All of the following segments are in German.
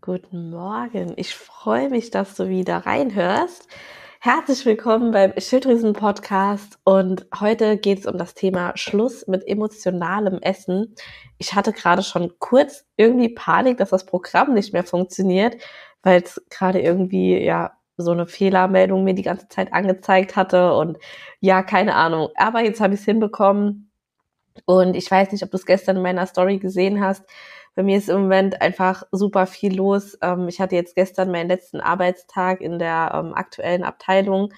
Guten Morgen. Ich freue mich, dass du wieder reinhörst. Herzlich willkommen beim Schilddrüsen Podcast und heute geht es um das Thema Schluss mit emotionalem Essen. Ich hatte gerade schon kurz irgendwie Panik, dass das Programm nicht mehr funktioniert, weil es gerade irgendwie ja so eine Fehlermeldung mir die ganze Zeit angezeigt hatte und ja, keine Ahnung. Aber jetzt habe ich es hinbekommen und ich weiß nicht, ob du es gestern in meiner Story gesehen hast. Bei mir ist im Moment einfach super viel los. Ähm, ich hatte jetzt gestern meinen letzten Arbeitstag in der ähm, aktuellen Abteilung.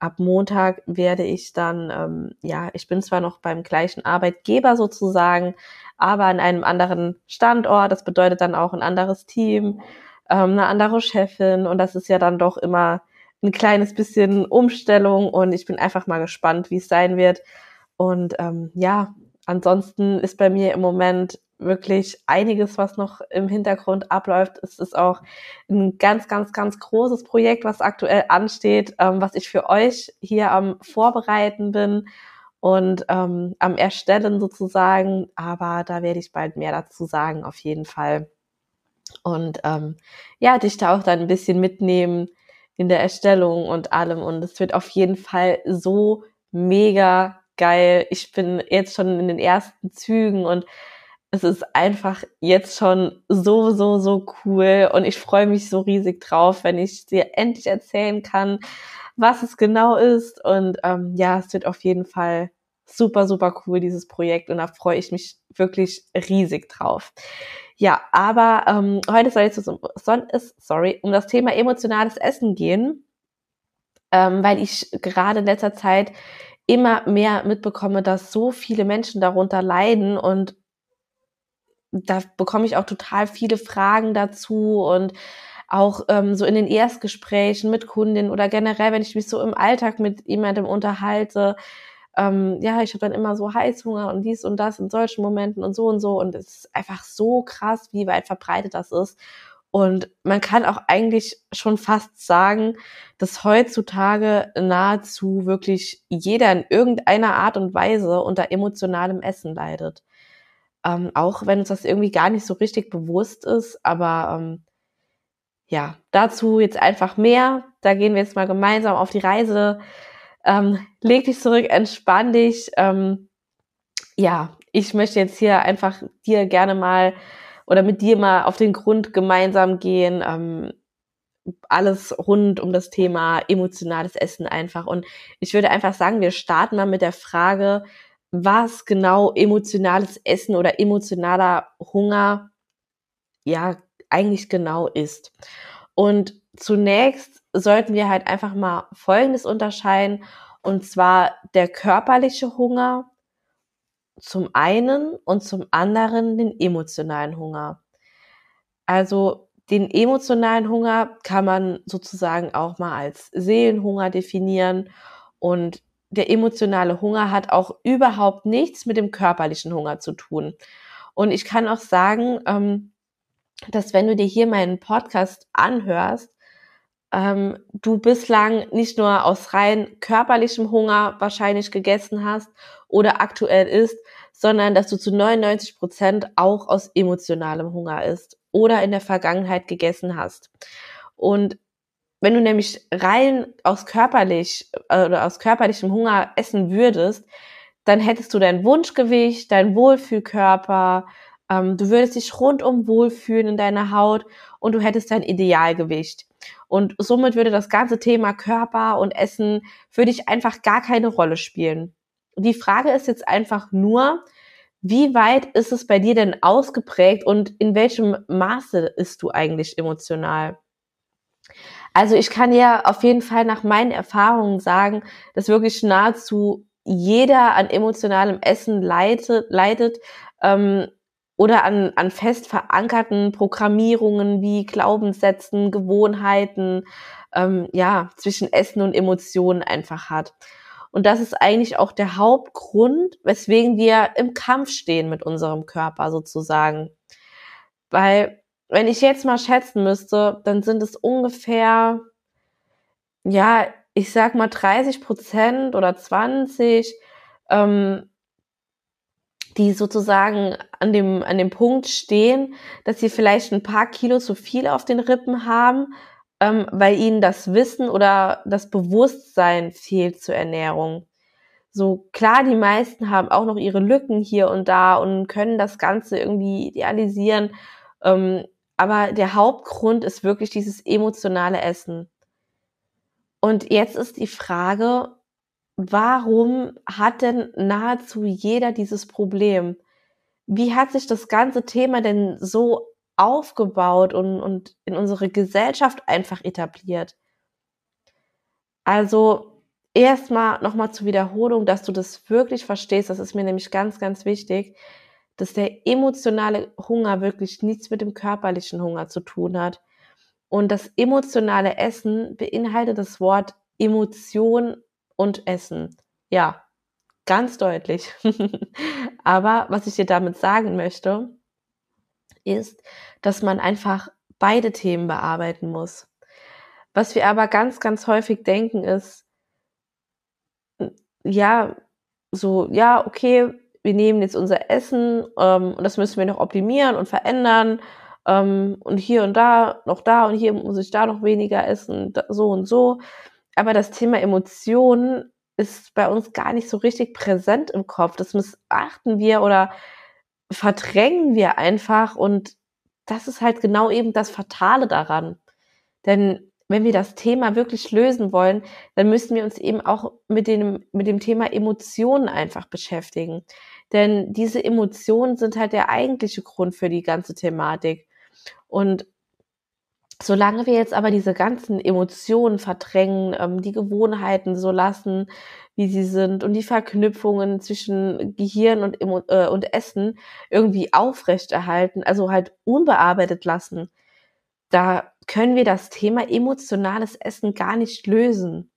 Ab Montag werde ich dann, ähm, ja, ich bin zwar noch beim gleichen Arbeitgeber sozusagen, aber an einem anderen Standort. Das bedeutet dann auch ein anderes Team, ähm, eine andere Chefin und das ist ja dann doch immer ein kleines bisschen Umstellung und ich bin einfach mal gespannt, wie es sein wird. Und ähm, ja, ansonsten ist bei mir im Moment wirklich einiges, was noch im Hintergrund abläuft. Es ist auch ein ganz, ganz, ganz großes Projekt, was aktuell ansteht, ähm, was ich für euch hier am Vorbereiten bin und ähm, am Erstellen sozusagen. Aber da werde ich bald mehr dazu sagen, auf jeden Fall. Und ähm, ja, dich da auch dann ein bisschen mitnehmen in der Erstellung und allem. Und es wird auf jeden Fall so mega geil. Ich bin jetzt schon in den ersten Zügen und es ist einfach jetzt schon so, so, so cool und ich freue mich so riesig drauf, wenn ich dir endlich erzählen kann, was es genau ist. Und ähm, ja, es wird auf jeden Fall super, super cool, dieses Projekt. Und da freue ich mich wirklich riesig drauf. Ja, aber ähm, heute soll es, soll es sorry, um das Thema emotionales Essen gehen, ähm, weil ich gerade in letzter Zeit immer mehr mitbekomme, dass so viele Menschen darunter leiden und da bekomme ich auch total viele Fragen dazu und auch ähm, so in den Erstgesprächen mit Kundinnen oder generell, wenn ich mich so im Alltag mit jemandem unterhalte, ähm, ja, ich habe dann immer so Heißhunger und dies und das in solchen Momenten und so und so und es ist einfach so krass, wie weit verbreitet das ist. Und man kann auch eigentlich schon fast sagen, dass heutzutage nahezu wirklich jeder in irgendeiner Art und Weise unter emotionalem Essen leidet. Ähm, auch wenn uns das irgendwie gar nicht so richtig bewusst ist. Aber ähm, ja, dazu jetzt einfach mehr. Da gehen wir jetzt mal gemeinsam auf die Reise. Ähm, leg dich zurück, entspann dich. Ähm, ja, ich möchte jetzt hier einfach dir gerne mal oder mit dir mal auf den Grund gemeinsam gehen. Ähm, alles rund um das Thema emotionales Essen einfach. Und ich würde einfach sagen, wir starten mal mit der Frage, was genau emotionales Essen oder emotionaler Hunger ja eigentlich genau ist. Und zunächst sollten wir halt einfach mal Folgendes unterscheiden, und zwar der körperliche Hunger zum einen und zum anderen den emotionalen Hunger. Also den emotionalen Hunger kann man sozusagen auch mal als Seelenhunger definieren und der emotionale Hunger hat auch überhaupt nichts mit dem körperlichen Hunger zu tun. Und ich kann auch sagen, ähm, dass wenn du dir hier meinen Podcast anhörst, ähm, du bislang nicht nur aus rein körperlichem Hunger wahrscheinlich gegessen hast oder aktuell isst, sondern dass du zu 99 Prozent auch aus emotionalem Hunger isst oder in der Vergangenheit gegessen hast. Und wenn du nämlich rein aus körperlich äh, oder aus körperlichem Hunger essen würdest, dann hättest du dein Wunschgewicht, dein Wohlfühlkörper, ähm, du würdest dich rundum wohlfühlen in deiner Haut und du hättest dein Idealgewicht. Und somit würde das ganze Thema Körper und Essen für dich einfach gar keine Rolle spielen. Die Frage ist jetzt einfach nur, wie weit ist es bei dir denn ausgeprägt und in welchem Maße ist du eigentlich emotional? Also ich kann ja auf jeden Fall nach meinen Erfahrungen sagen, dass wirklich nahezu jeder an emotionalem Essen leidet, leidet ähm, oder an, an fest verankerten Programmierungen wie Glaubenssätzen, Gewohnheiten, ähm, ja, zwischen Essen und Emotionen einfach hat. Und das ist eigentlich auch der Hauptgrund, weswegen wir im Kampf stehen mit unserem Körper sozusagen. Weil wenn ich jetzt mal schätzen müsste, dann sind es ungefähr, ja, ich sag mal 30 Prozent oder 20, ähm, die sozusagen an dem, an dem Punkt stehen, dass sie vielleicht ein paar Kilo zu viel auf den Rippen haben, ähm, weil ihnen das Wissen oder das Bewusstsein fehlt zur Ernährung. So klar, die meisten haben auch noch ihre Lücken hier und da und können das Ganze irgendwie idealisieren. Ähm, aber der Hauptgrund ist wirklich dieses emotionale Essen. Und jetzt ist die Frage, warum hat denn nahezu jeder dieses Problem? Wie hat sich das ganze Thema denn so aufgebaut und, und in unsere Gesellschaft einfach etabliert? Also erstmal nochmal zur Wiederholung, dass du das wirklich verstehst. Das ist mir nämlich ganz, ganz wichtig, dass der emotionale Hunger wirklich nichts mit dem körperlichen Hunger zu tun hat. Und das emotionale Essen beinhaltet das Wort Emotion und Essen. Ja, ganz deutlich. Aber was ich dir damit sagen möchte, ist, dass man einfach beide Themen bearbeiten muss. Was wir aber ganz, ganz häufig denken ist, ja, so, ja, okay, wir nehmen jetzt unser Essen ähm, und das müssen wir noch optimieren und verändern ähm, und hier und da noch da und hier muss ich da noch weniger essen, so und so. Aber das Thema Emotionen ist bei uns gar nicht so richtig präsent im Kopf. Das missachten wir oder verdrängen wir einfach und das ist halt genau eben das Fatale daran. Denn wenn wir das Thema wirklich lösen wollen, dann müssen wir uns eben auch mit dem, mit dem Thema Emotionen einfach beschäftigen. Denn diese Emotionen sind halt der eigentliche Grund für die ganze Thematik. Und Solange wir jetzt aber diese ganzen Emotionen verdrängen, ähm, die Gewohnheiten so lassen, wie sie sind und die Verknüpfungen zwischen Gehirn und, äh, und Essen irgendwie aufrechterhalten, also halt unbearbeitet lassen, da können wir das Thema emotionales Essen gar nicht lösen.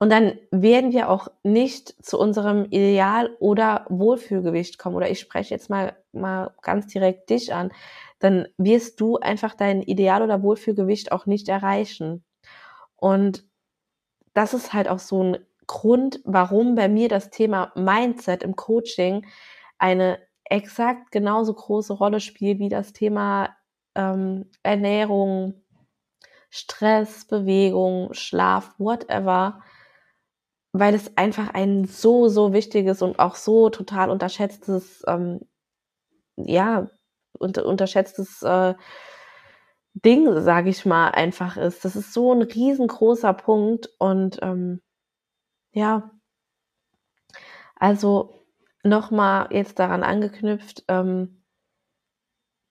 Und dann werden wir auch nicht zu unserem Ideal- oder Wohlfühlgewicht kommen. Oder ich spreche jetzt mal, mal ganz direkt dich an dann wirst du einfach dein Ideal- oder Wohlfühlgewicht auch nicht erreichen. Und das ist halt auch so ein Grund, warum bei mir das Thema Mindset im Coaching eine exakt genauso große Rolle spielt wie das Thema ähm, Ernährung, Stress, Bewegung, Schlaf, whatever, weil es einfach ein so, so wichtiges und auch so total unterschätztes ähm, ja, unter, unterschätztes äh, Ding, sage ich mal, einfach ist. Das ist so ein riesengroßer Punkt und ähm, ja, also nochmal jetzt daran angeknüpft, ähm,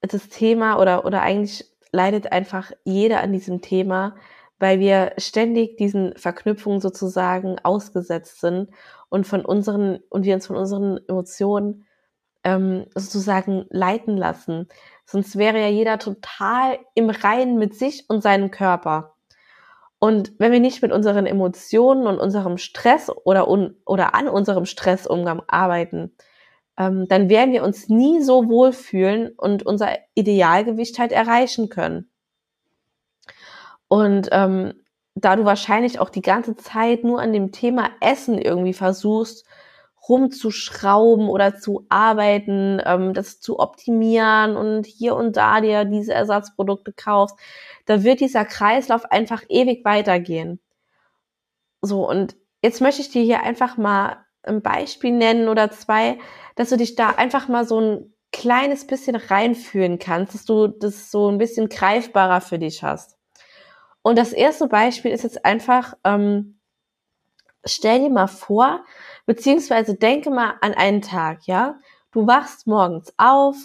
das Thema oder, oder eigentlich leidet einfach jeder an diesem Thema, weil wir ständig diesen Verknüpfungen sozusagen ausgesetzt sind und von unseren und wir uns von unseren Emotionen ähm, sozusagen leiten lassen. Sonst wäre ja jeder total im Reinen mit sich und seinem Körper. Und wenn wir nicht mit unseren Emotionen und unserem Stress oder, un oder an unserem Stressumgang arbeiten, ähm, dann werden wir uns nie so wohlfühlen und unser Idealgewicht halt erreichen können. Und ähm, da du wahrscheinlich auch die ganze Zeit nur an dem Thema Essen irgendwie versuchst, rumzuschrauben oder zu arbeiten, ähm, das zu optimieren und hier und da dir diese Ersatzprodukte kaufst, da wird dieser Kreislauf einfach ewig weitergehen. So, und jetzt möchte ich dir hier einfach mal ein Beispiel nennen oder zwei, dass du dich da einfach mal so ein kleines bisschen reinführen kannst, dass du das so ein bisschen greifbarer für dich hast. Und das erste Beispiel ist jetzt einfach, ähm, stell dir mal vor, beziehungsweise denke mal an einen Tag, ja. Du wachst morgens auf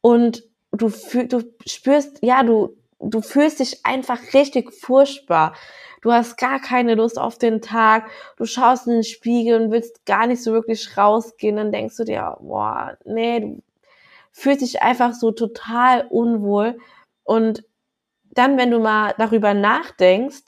und du, fühl, du spürst, ja, du, du fühlst dich einfach richtig furchtbar. Du hast gar keine Lust auf den Tag. Du schaust in den Spiegel und willst gar nicht so wirklich rausgehen. Dann denkst du dir, boah, nee, du fühlst dich einfach so total unwohl. Und dann, wenn du mal darüber nachdenkst,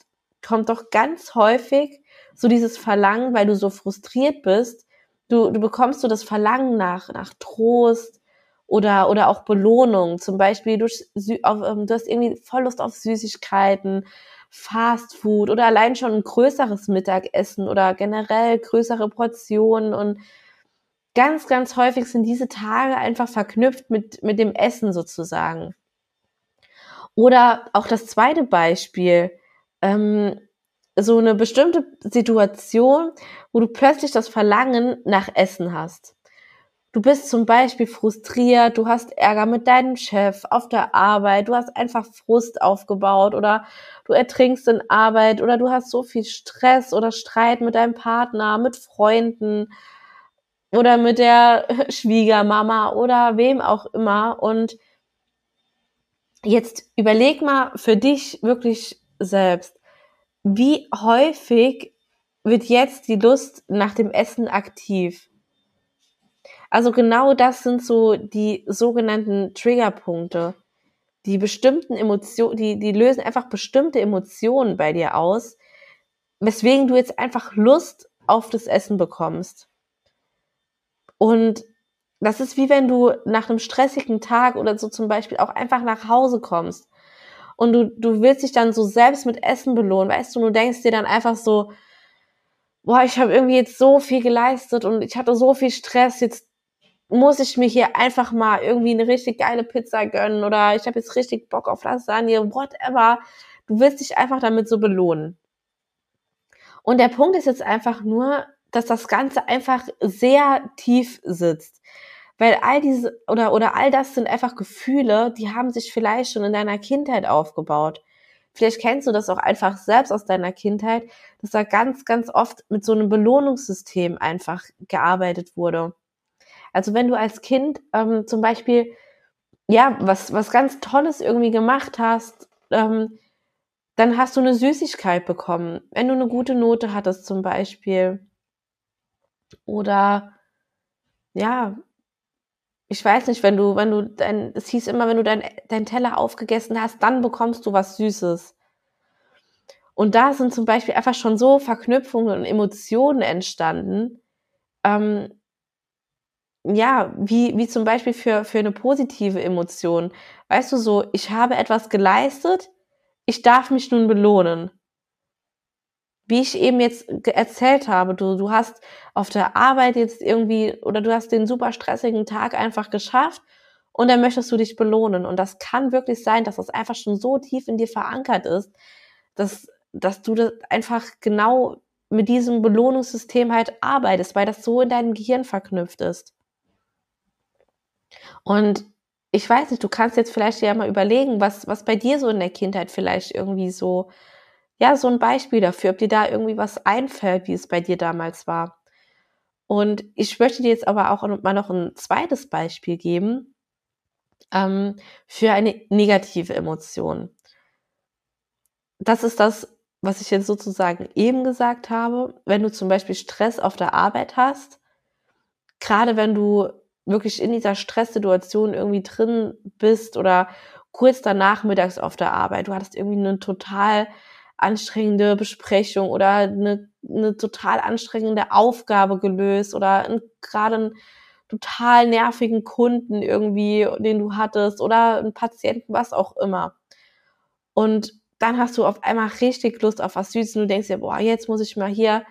kommt doch ganz häufig so dieses Verlangen, weil du so frustriert bist, du, du bekommst so das Verlangen nach, nach Trost oder, oder auch Belohnung. Zum Beispiel, du, ähm, du hast irgendwie voll Lust auf Süßigkeiten, Fast Food oder allein schon ein größeres Mittagessen oder generell größere Portionen und ganz, ganz häufig sind diese Tage einfach verknüpft mit, mit dem Essen sozusagen. Oder auch das zweite Beispiel, ähm, so eine bestimmte Situation, wo du plötzlich das Verlangen nach Essen hast. Du bist zum Beispiel frustriert, du hast Ärger mit deinem Chef auf der Arbeit, du hast einfach Frust aufgebaut oder du ertrinkst in Arbeit oder du hast so viel Stress oder Streit mit deinem Partner, mit Freunden oder mit der Schwiegermama oder wem auch immer. Und jetzt überleg mal für dich wirklich selbst, wie häufig wird jetzt die Lust nach dem Essen aktiv? Also genau das sind so die sogenannten Triggerpunkte. Die bestimmten Emotionen, die, die lösen einfach bestimmte Emotionen bei dir aus, weswegen du jetzt einfach Lust auf das Essen bekommst. Und das ist wie wenn du nach einem stressigen Tag oder so zum Beispiel auch einfach nach Hause kommst und du, du willst dich dann so selbst mit Essen belohnen, weißt du, du denkst dir dann einfach so, boah, ich habe irgendwie jetzt so viel geleistet und ich hatte so viel Stress, jetzt muss ich mir hier einfach mal irgendwie eine richtig geile Pizza gönnen oder ich habe jetzt richtig Bock auf Lasagne, whatever. Du willst dich einfach damit so belohnen. Und der Punkt ist jetzt einfach nur, dass das Ganze einfach sehr tief sitzt. Weil all diese oder, oder all das sind einfach Gefühle, die haben sich vielleicht schon in deiner Kindheit aufgebaut. Vielleicht kennst du das auch einfach selbst aus deiner Kindheit, dass da ganz, ganz oft mit so einem Belohnungssystem einfach gearbeitet wurde. Also wenn du als Kind ähm, zum Beispiel ja was was ganz Tolles irgendwie gemacht hast, ähm, dann hast du eine Süßigkeit bekommen. Wenn du eine gute Note hattest zum Beispiel oder ja, ich weiß nicht, wenn du, wenn du dein, es hieß immer, wenn du dein, dein Teller aufgegessen hast, dann bekommst du was Süßes. Und da sind zum Beispiel einfach schon so Verknüpfungen und Emotionen entstanden, ähm, ja, wie, wie zum Beispiel für, für eine positive Emotion. Weißt du so, ich habe etwas geleistet, ich darf mich nun belohnen. Wie ich eben jetzt erzählt habe, du, du hast auf der Arbeit jetzt irgendwie oder du hast den super stressigen Tag einfach geschafft und dann möchtest du dich belohnen. Und das kann wirklich sein, dass das einfach schon so tief in dir verankert ist, dass, dass du das einfach genau mit diesem Belohnungssystem halt arbeitest, weil das so in deinem Gehirn verknüpft ist. Und ich weiß nicht, du kannst jetzt vielleicht ja mal überlegen, was, was bei dir so in der Kindheit vielleicht irgendwie so, ja, so ein Beispiel dafür, ob dir da irgendwie was einfällt, wie es bei dir damals war. Und ich möchte dir jetzt aber auch mal noch ein zweites Beispiel geben ähm, für eine negative Emotion. Das ist das, was ich jetzt sozusagen eben gesagt habe. Wenn du zum Beispiel Stress auf der Arbeit hast, gerade wenn du wirklich in dieser Stresssituation irgendwie drin bist oder kurz danach mittags auf der Arbeit, du hattest irgendwie eine total anstrengende Besprechung oder eine, eine total anstrengende Aufgabe gelöst oder gerade einen total nervigen Kunden irgendwie, den du hattest oder einen Patienten, was auch immer. Und dann hast du auf einmal richtig Lust auf was Süßes und du denkst dir, boah, jetzt muss ich mal hier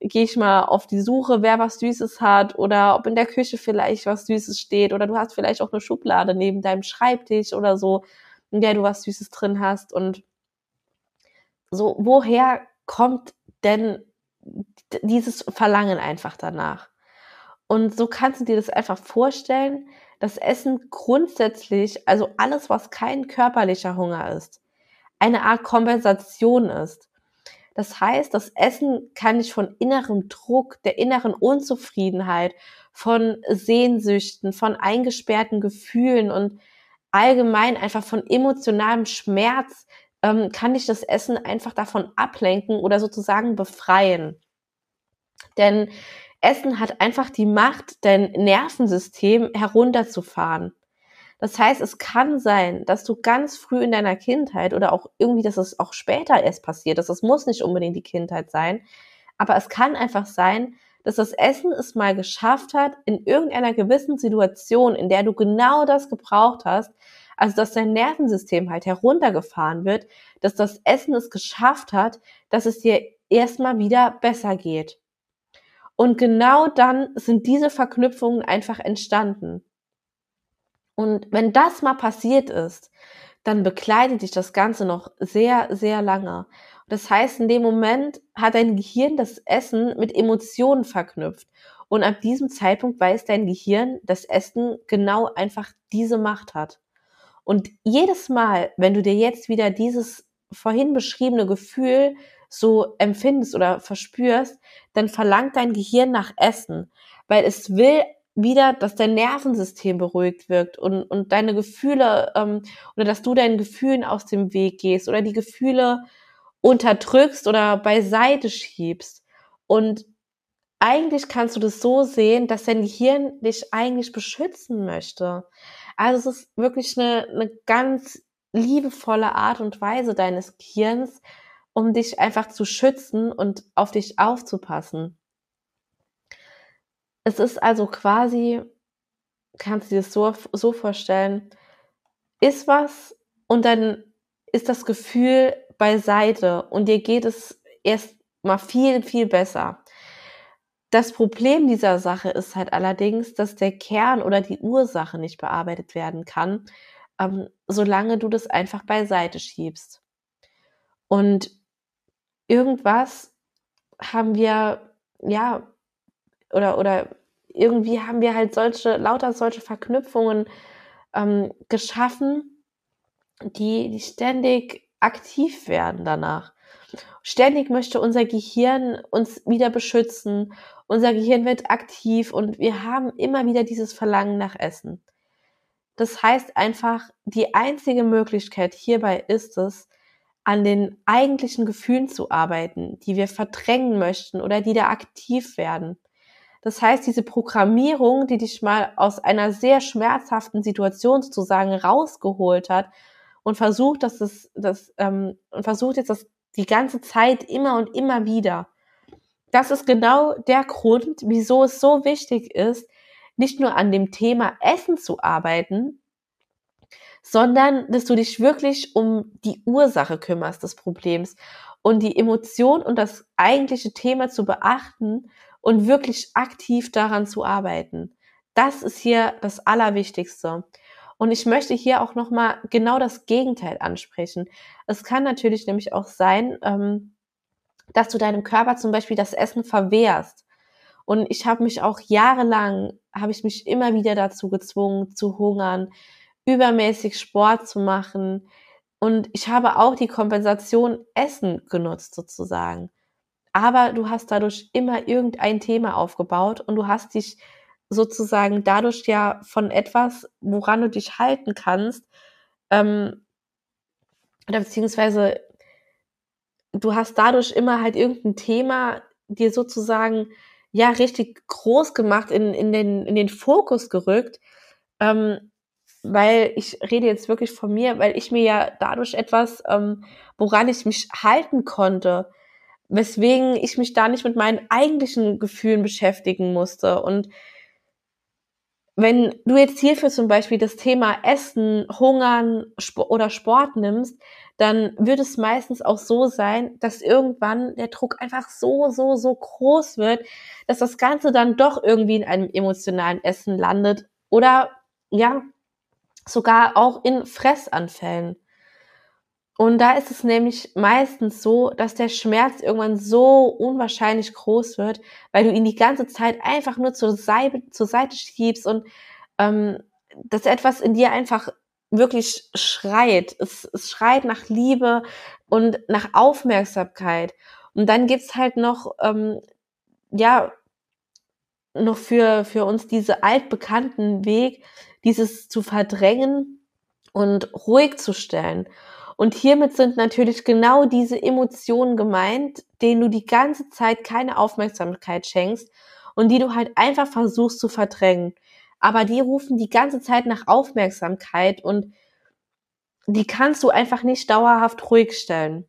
gehe ich mal auf die Suche, wer was Süßes hat oder ob in der Küche vielleicht was Süßes steht oder du hast vielleicht auch eine Schublade neben deinem Schreibtisch oder so, in der du was Süßes drin hast und so, woher kommt denn dieses Verlangen einfach danach? Und so kannst du dir das einfach vorstellen, dass Essen grundsätzlich, also alles, was kein körperlicher Hunger ist, eine Art Kompensation ist. Das heißt, das Essen kann dich von innerem Druck, der inneren Unzufriedenheit, von Sehnsüchten, von eingesperrten Gefühlen und allgemein einfach von emotionalem Schmerz, ähm, kann dich das Essen einfach davon ablenken oder sozusagen befreien. Denn Essen hat einfach die Macht, dein Nervensystem herunterzufahren. Das heißt, es kann sein, dass du ganz früh in deiner Kindheit oder auch irgendwie, dass es auch später erst passiert ist. Das muss nicht unbedingt die Kindheit sein. Aber es kann einfach sein, dass das Essen es mal geschafft hat, in irgendeiner gewissen Situation, in der du genau das gebraucht hast, also dass dein Nervensystem halt heruntergefahren wird, dass das Essen es geschafft hat, dass es dir erstmal wieder besser geht. Und genau dann sind diese Verknüpfungen einfach entstanden. Und wenn das mal passiert ist, dann begleitet dich das Ganze noch sehr, sehr lange. Das heißt, in dem Moment hat dein Gehirn das Essen mit Emotionen verknüpft. Und ab diesem Zeitpunkt weiß dein Gehirn, dass Essen genau einfach diese Macht hat. Und jedes Mal, wenn du dir jetzt wieder dieses vorhin beschriebene Gefühl so empfindest oder verspürst, dann verlangt dein Gehirn nach Essen, weil es will wieder, dass dein Nervensystem beruhigt wirkt und, und deine Gefühle ähm, oder dass du deinen Gefühlen aus dem Weg gehst oder die Gefühle unterdrückst oder beiseite schiebst. Und eigentlich kannst du das so sehen, dass dein Gehirn dich eigentlich beschützen möchte. Also es ist wirklich eine, eine ganz liebevolle Art und Weise deines Gehirns, um dich einfach zu schützen und auf dich aufzupassen. Es ist also quasi, kannst du dir das so, so vorstellen, ist was und dann ist das Gefühl beiseite und dir geht es erst mal viel, viel besser. Das Problem dieser Sache ist halt allerdings, dass der Kern oder die Ursache nicht bearbeitet werden kann, ähm, solange du das einfach beiseite schiebst. Und irgendwas haben wir, ja, oder, oder irgendwie haben wir halt solche, lauter solche Verknüpfungen ähm, geschaffen, die, die ständig aktiv werden danach. Ständig möchte unser Gehirn uns wieder beschützen. Unser Gehirn wird aktiv und wir haben immer wieder dieses Verlangen nach Essen. Das heißt einfach, die einzige Möglichkeit hierbei ist es, an den eigentlichen Gefühlen zu arbeiten, die wir verdrängen möchten oder die da aktiv werden. Das heißt, diese Programmierung, die dich mal aus einer sehr schmerzhaften Situation sozusagen rausgeholt hat und versucht, dass das, das ähm, und versucht jetzt das die ganze Zeit immer und immer wieder. Das ist genau der Grund, wieso es so wichtig ist, nicht nur an dem Thema Essen zu arbeiten, sondern dass du dich wirklich um die Ursache kümmerst des Problems und die Emotion und das eigentliche Thema zu beachten und wirklich aktiv daran zu arbeiten. Das ist hier das Allerwichtigste. Und ich möchte hier auch nochmal genau das Gegenteil ansprechen. Es kann natürlich nämlich auch sein, ähm, dass du deinem Körper zum Beispiel das Essen verwehrst. Und ich habe mich auch jahrelang, habe ich mich immer wieder dazu gezwungen zu hungern, übermäßig Sport zu machen. Und ich habe auch die Kompensation Essen genutzt sozusagen. Aber du hast dadurch immer irgendein Thema aufgebaut und du hast dich sozusagen dadurch ja von etwas, woran du dich halten kannst, ähm, oder beziehungsweise du hast dadurch immer halt irgendein Thema dir sozusagen ja richtig groß gemacht, in, in, den, in den Fokus gerückt, ähm, weil ich rede jetzt wirklich von mir, weil ich mir ja dadurch etwas, ähm, woran ich mich halten konnte, weswegen ich mich da nicht mit meinen eigentlichen Gefühlen beschäftigen musste. Und wenn du jetzt hierfür zum Beispiel das Thema Essen, Hungern oder Sport nimmst, dann wird es meistens auch so sein, dass irgendwann der Druck einfach so, so, so groß wird, dass das Ganze dann doch irgendwie in einem emotionalen Essen landet oder ja, sogar auch in Fressanfällen. Und da ist es nämlich meistens so, dass der Schmerz irgendwann so unwahrscheinlich groß wird, weil du ihn die ganze Zeit einfach nur zur Seite, zur Seite schiebst und ähm, dass etwas in dir einfach wirklich schreit. Es, es schreit nach Liebe und nach Aufmerksamkeit. Und dann gibt's halt noch, ähm, ja, noch für, für uns diese altbekannten Weg, dieses zu verdrängen und ruhig zu stellen. Und hiermit sind natürlich genau diese Emotionen gemeint, denen du die ganze Zeit keine Aufmerksamkeit schenkst und die du halt einfach versuchst zu verdrängen. Aber die rufen die ganze Zeit nach Aufmerksamkeit und die kannst du einfach nicht dauerhaft ruhig stellen.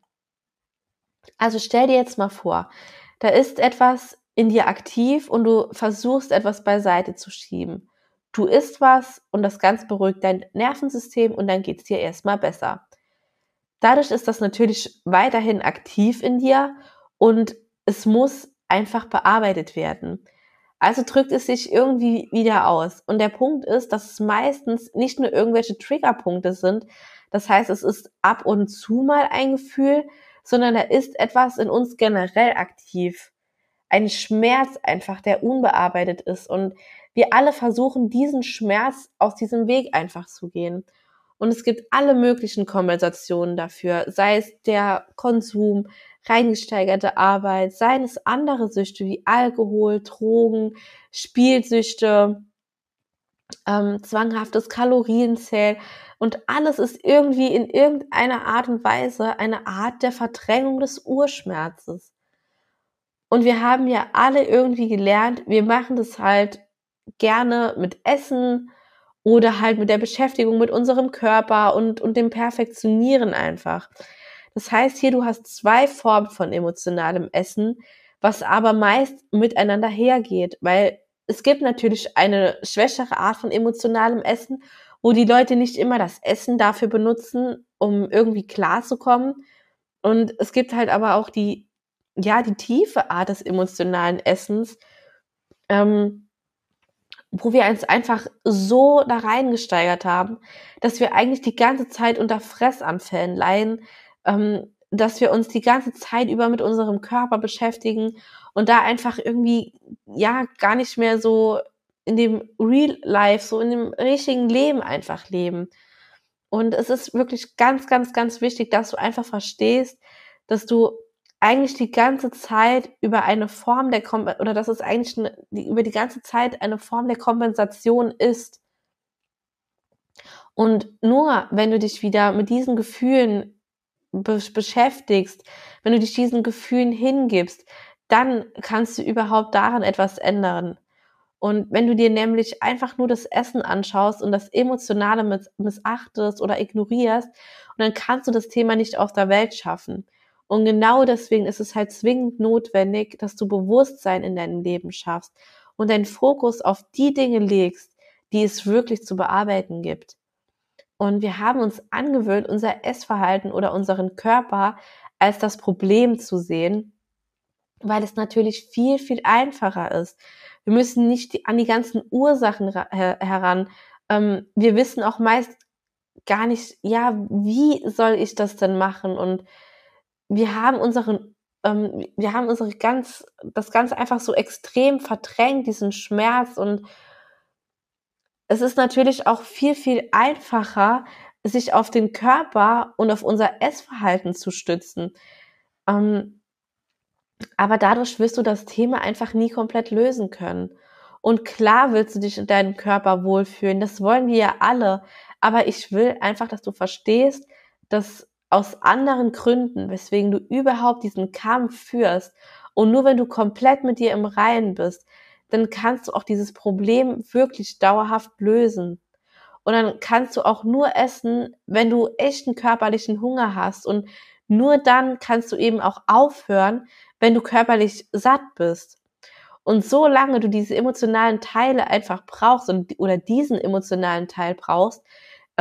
Also stell dir jetzt mal vor, da ist etwas in dir aktiv und du versuchst etwas beiseite zu schieben. Du isst was und das Ganze beruhigt dein Nervensystem und dann geht's dir erstmal besser. Dadurch ist das natürlich weiterhin aktiv in dir und es muss einfach bearbeitet werden. Also drückt es sich irgendwie wieder aus. Und der Punkt ist, dass es meistens nicht nur irgendwelche Triggerpunkte sind. Das heißt, es ist ab und zu mal ein Gefühl, sondern da ist etwas in uns generell aktiv. Ein Schmerz einfach, der unbearbeitet ist. Und wir alle versuchen, diesen Schmerz aus diesem Weg einfach zu gehen. Und es gibt alle möglichen Kompensationen dafür, sei es der Konsum, reingesteigerte Arbeit, seien es andere Süchte wie Alkohol, Drogen, Spielsüchte, ähm, zwanghaftes Kalorienzählen und alles ist irgendwie in irgendeiner Art und Weise eine Art der Verdrängung des Urschmerzes. Und wir haben ja alle irgendwie gelernt, wir machen das halt gerne mit Essen oder halt mit der Beschäftigung mit unserem Körper und, und dem Perfektionieren einfach. Das heißt hier, du hast zwei Formen von emotionalem Essen, was aber meist miteinander hergeht, weil es gibt natürlich eine schwächere Art von emotionalem Essen, wo die Leute nicht immer das Essen dafür benutzen, um irgendwie klarzukommen. Und es gibt halt aber auch die, ja, die tiefe Art des emotionalen Essens, ähm, wo wir uns einfach so da reingesteigert haben, dass wir eigentlich die ganze Zeit unter Fressanfällen leiden, ähm, dass wir uns die ganze Zeit über mit unserem Körper beschäftigen und da einfach irgendwie, ja, gar nicht mehr so in dem Real Life, so in dem richtigen Leben einfach leben. Und es ist wirklich ganz, ganz, ganz wichtig, dass du einfach verstehst, dass du eigentlich die ganze Zeit über eine Form der Kom oder dass es eigentlich eine, die, über die ganze Zeit eine Form der Kompensation ist. Und nur wenn du dich wieder mit diesen Gefühlen be beschäftigst, wenn du dich diesen Gefühlen hingibst, dann kannst du überhaupt daran etwas ändern. Und wenn du dir nämlich einfach nur das Essen anschaust und das Emotionale missachtest oder ignorierst, und dann kannst du das Thema nicht aus der Welt schaffen. Und genau deswegen ist es halt zwingend notwendig, dass du Bewusstsein in deinem Leben schaffst und deinen Fokus auf die Dinge legst, die es wirklich zu bearbeiten gibt. Und wir haben uns angewöhnt, unser Essverhalten oder unseren Körper als das Problem zu sehen, weil es natürlich viel, viel einfacher ist. Wir müssen nicht an die ganzen Ursachen heran. Ähm, wir wissen auch meist gar nicht, ja, wie soll ich das denn machen? Und wir haben unseren, ähm, wir haben unsere ganz, das Ganze einfach so extrem verdrängt, diesen Schmerz und es ist natürlich auch viel, viel einfacher, sich auf den Körper und auf unser Essverhalten zu stützen. Ähm, aber dadurch wirst du das Thema einfach nie komplett lösen können. Und klar willst du dich in deinem Körper wohlfühlen, das wollen wir ja alle. Aber ich will einfach, dass du verstehst, dass aus anderen Gründen, weswegen du überhaupt diesen Kampf führst. Und nur wenn du komplett mit dir im Reinen bist, dann kannst du auch dieses Problem wirklich dauerhaft lösen. Und dann kannst du auch nur essen, wenn du echten körperlichen Hunger hast. Und nur dann kannst du eben auch aufhören, wenn du körperlich satt bist. Und solange du diese emotionalen Teile einfach brauchst und, oder diesen emotionalen Teil brauchst,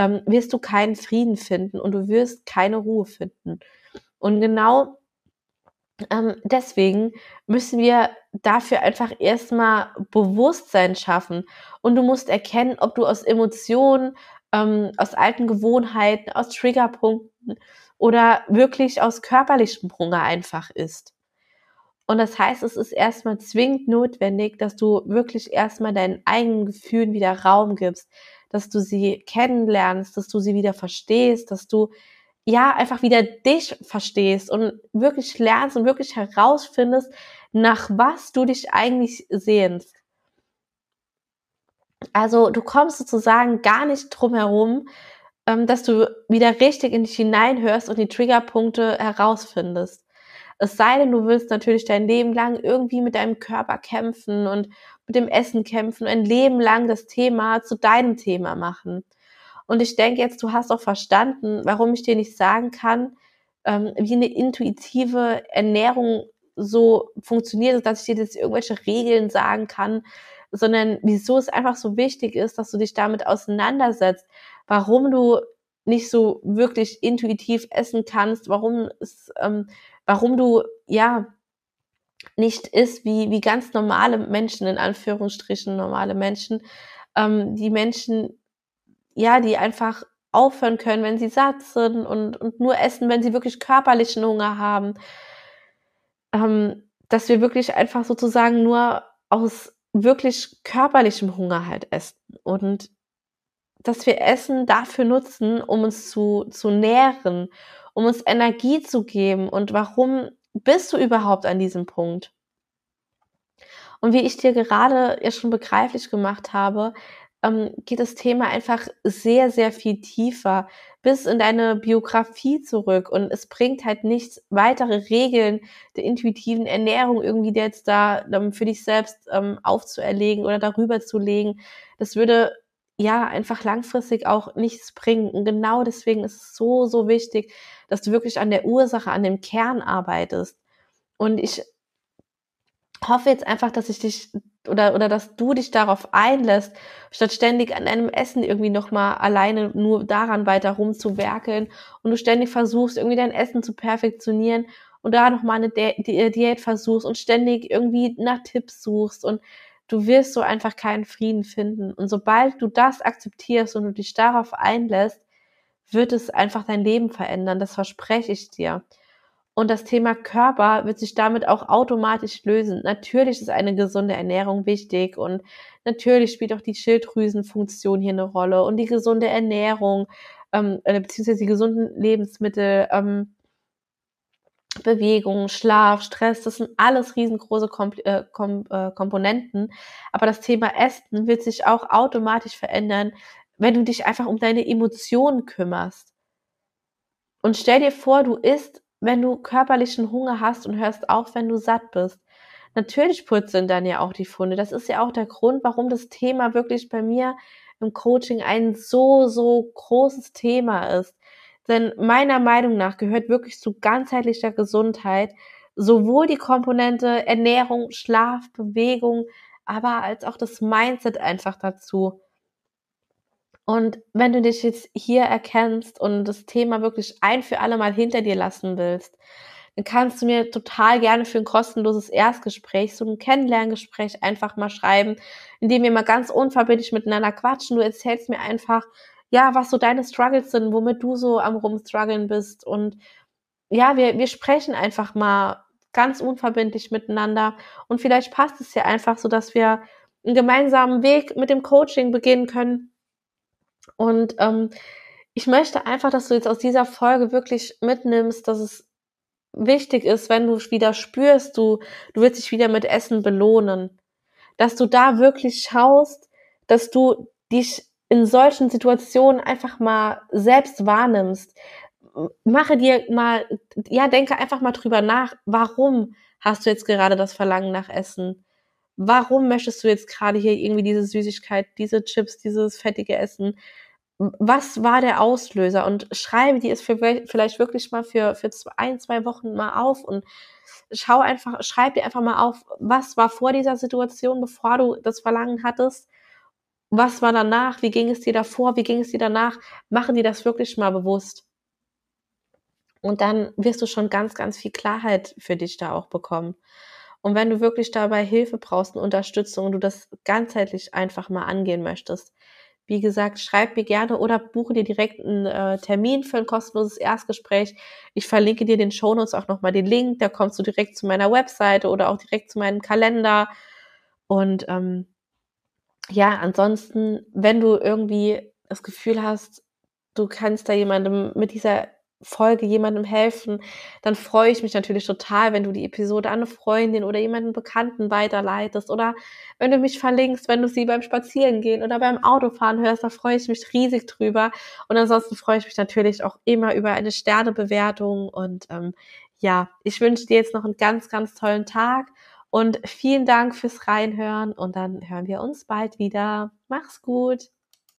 ähm, wirst du keinen Frieden finden und du wirst keine Ruhe finden. Und genau ähm, deswegen müssen wir dafür einfach erstmal Bewusstsein schaffen. Und du musst erkennen, ob du aus Emotionen, ähm, aus alten Gewohnheiten, aus Triggerpunkten oder wirklich aus körperlichem Hunger einfach isst. Und das heißt, es ist erstmal zwingend notwendig, dass du wirklich erstmal deinen eigenen Gefühlen wieder Raum gibst, dass du sie kennenlernst, dass du sie wieder verstehst, dass du ja einfach wieder dich verstehst und wirklich lernst und wirklich herausfindest, nach was du dich eigentlich sehnst. Also du kommst sozusagen gar nicht drum herum, ähm, dass du wieder richtig in dich hineinhörst und die Triggerpunkte herausfindest. Es sei denn, du willst natürlich dein Leben lang irgendwie mit deinem Körper kämpfen und mit dem Essen kämpfen, ein Leben lang das Thema zu deinem Thema machen. Und ich denke jetzt, du hast auch verstanden, warum ich dir nicht sagen kann, ähm, wie eine intuitive Ernährung so funktioniert, dass ich dir jetzt irgendwelche Regeln sagen kann, sondern wieso es einfach so wichtig ist, dass du dich damit auseinandersetzt, warum du nicht so wirklich intuitiv essen kannst, warum es ähm, warum du ja nicht ist wie, wie ganz normale Menschen, in Anführungsstrichen normale Menschen, ähm, die Menschen, ja, die einfach aufhören können, wenn sie satt sind und, und nur essen, wenn sie wirklich körperlichen Hunger haben. Ähm, dass wir wirklich einfach sozusagen nur aus wirklich körperlichem Hunger halt essen und dass wir Essen dafür nutzen, um uns zu, zu nähren, um uns Energie zu geben. Und warum bist du überhaupt an diesem Punkt? Und wie ich dir gerade ja schon begreiflich gemacht habe, ähm, geht das Thema einfach sehr, sehr viel tiefer bis in deine Biografie zurück und es bringt halt nichts, weitere Regeln der intuitiven Ernährung irgendwie jetzt da ähm, für dich selbst ähm, aufzuerlegen oder darüber zu legen. Das würde ja einfach langfristig auch nichts bringen. Und genau deswegen ist es so, so wichtig, dass du wirklich an der Ursache, an dem Kern arbeitest. Und ich hoffe jetzt einfach, dass ich dich oder, oder dass du dich darauf einlässt, statt ständig an deinem Essen irgendwie nochmal alleine nur daran weiter rumzuwerkeln und du ständig versuchst, irgendwie dein Essen zu perfektionieren und da nochmal eine Di Diät versuchst und ständig irgendwie nach Tipps suchst und du wirst so einfach keinen Frieden finden. Und sobald du das akzeptierst und du dich darauf einlässt, wird es einfach dein Leben verändern. Das verspreche ich dir. Und das Thema Körper wird sich damit auch automatisch lösen. Natürlich ist eine gesunde Ernährung wichtig und natürlich spielt auch die Schilddrüsenfunktion hier eine Rolle und die gesunde Ernährung, ähm, äh, beziehungsweise die gesunden Lebensmittel, ähm, Bewegung, Schlaf, Stress, das sind alles riesengroße Kom äh, Kom äh, Komponenten. Aber das Thema Essen wird sich auch automatisch verändern, wenn du dich einfach um deine Emotionen kümmerst. Und stell dir vor, du isst wenn du körperlichen Hunger hast und hörst auf, wenn du satt bist. Natürlich purzeln dann ja auch die Funde. Das ist ja auch der Grund, warum das Thema wirklich bei mir im Coaching ein so, so großes Thema ist. Denn meiner Meinung nach gehört wirklich zu ganzheitlicher Gesundheit sowohl die Komponente Ernährung, Schlaf, Bewegung, aber als auch das Mindset einfach dazu. Und wenn du dich jetzt hier erkennst und das Thema wirklich ein für alle Mal hinter dir lassen willst, dann kannst du mir total gerne für ein kostenloses Erstgespräch, so ein Kennenlerngespräch einfach mal schreiben, indem wir mal ganz unverbindlich miteinander quatschen. Du erzählst mir einfach, ja, was so deine Struggles sind, womit du so am rumstruggeln bist. Und ja, wir, wir sprechen einfach mal ganz unverbindlich miteinander. Und vielleicht passt es ja einfach so, dass wir einen gemeinsamen Weg mit dem Coaching beginnen können und ähm, ich möchte einfach, dass du jetzt aus dieser Folge wirklich mitnimmst, dass es wichtig ist, wenn du wieder spürst, du, du willst dich wieder mit Essen belohnen, dass du da wirklich schaust, dass du dich in solchen Situationen einfach mal selbst wahrnimmst. Mache dir mal, ja, denke einfach mal drüber nach, warum hast du jetzt gerade das Verlangen nach Essen? Warum möchtest du jetzt gerade hier irgendwie diese Süßigkeit, diese Chips, dieses fettige Essen? was war der Auslöser und schreibe die es für, vielleicht wirklich mal für, für ein, zwei Wochen mal auf und schau einfach, schreib dir einfach mal auf, was war vor dieser Situation, bevor du das Verlangen hattest, was war danach, wie ging es dir davor, wie ging es dir danach, machen die das wirklich mal bewusst. Und dann wirst du schon ganz, ganz viel Klarheit für dich da auch bekommen. Und wenn du wirklich dabei Hilfe brauchst und Unterstützung und du das ganzheitlich einfach mal angehen möchtest, wie gesagt, schreib mir gerne oder buche dir direkt einen äh, Termin für ein kostenloses Erstgespräch. Ich verlinke dir den Shownotes auch nochmal den Link. Da kommst du direkt zu meiner Webseite oder auch direkt zu meinem Kalender. Und ähm, ja, ansonsten, wenn du irgendwie das Gefühl hast, du kannst da jemandem mit dieser Folge jemandem helfen, dann freue ich mich natürlich total, wenn du die Episode an eine Freundin oder jemanden Bekannten weiterleitest oder wenn du mich verlinkst, wenn du sie beim Spazierengehen oder beim Autofahren hörst, da freue ich mich riesig drüber. Und ansonsten freue ich mich natürlich auch immer über eine Sternebewertung und ähm, ja, ich wünsche dir jetzt noch einen ganz, ganz tollen Tag und vielen Dank fürs Reinhören und dann hören wir uns bald wieder. Mach's gut.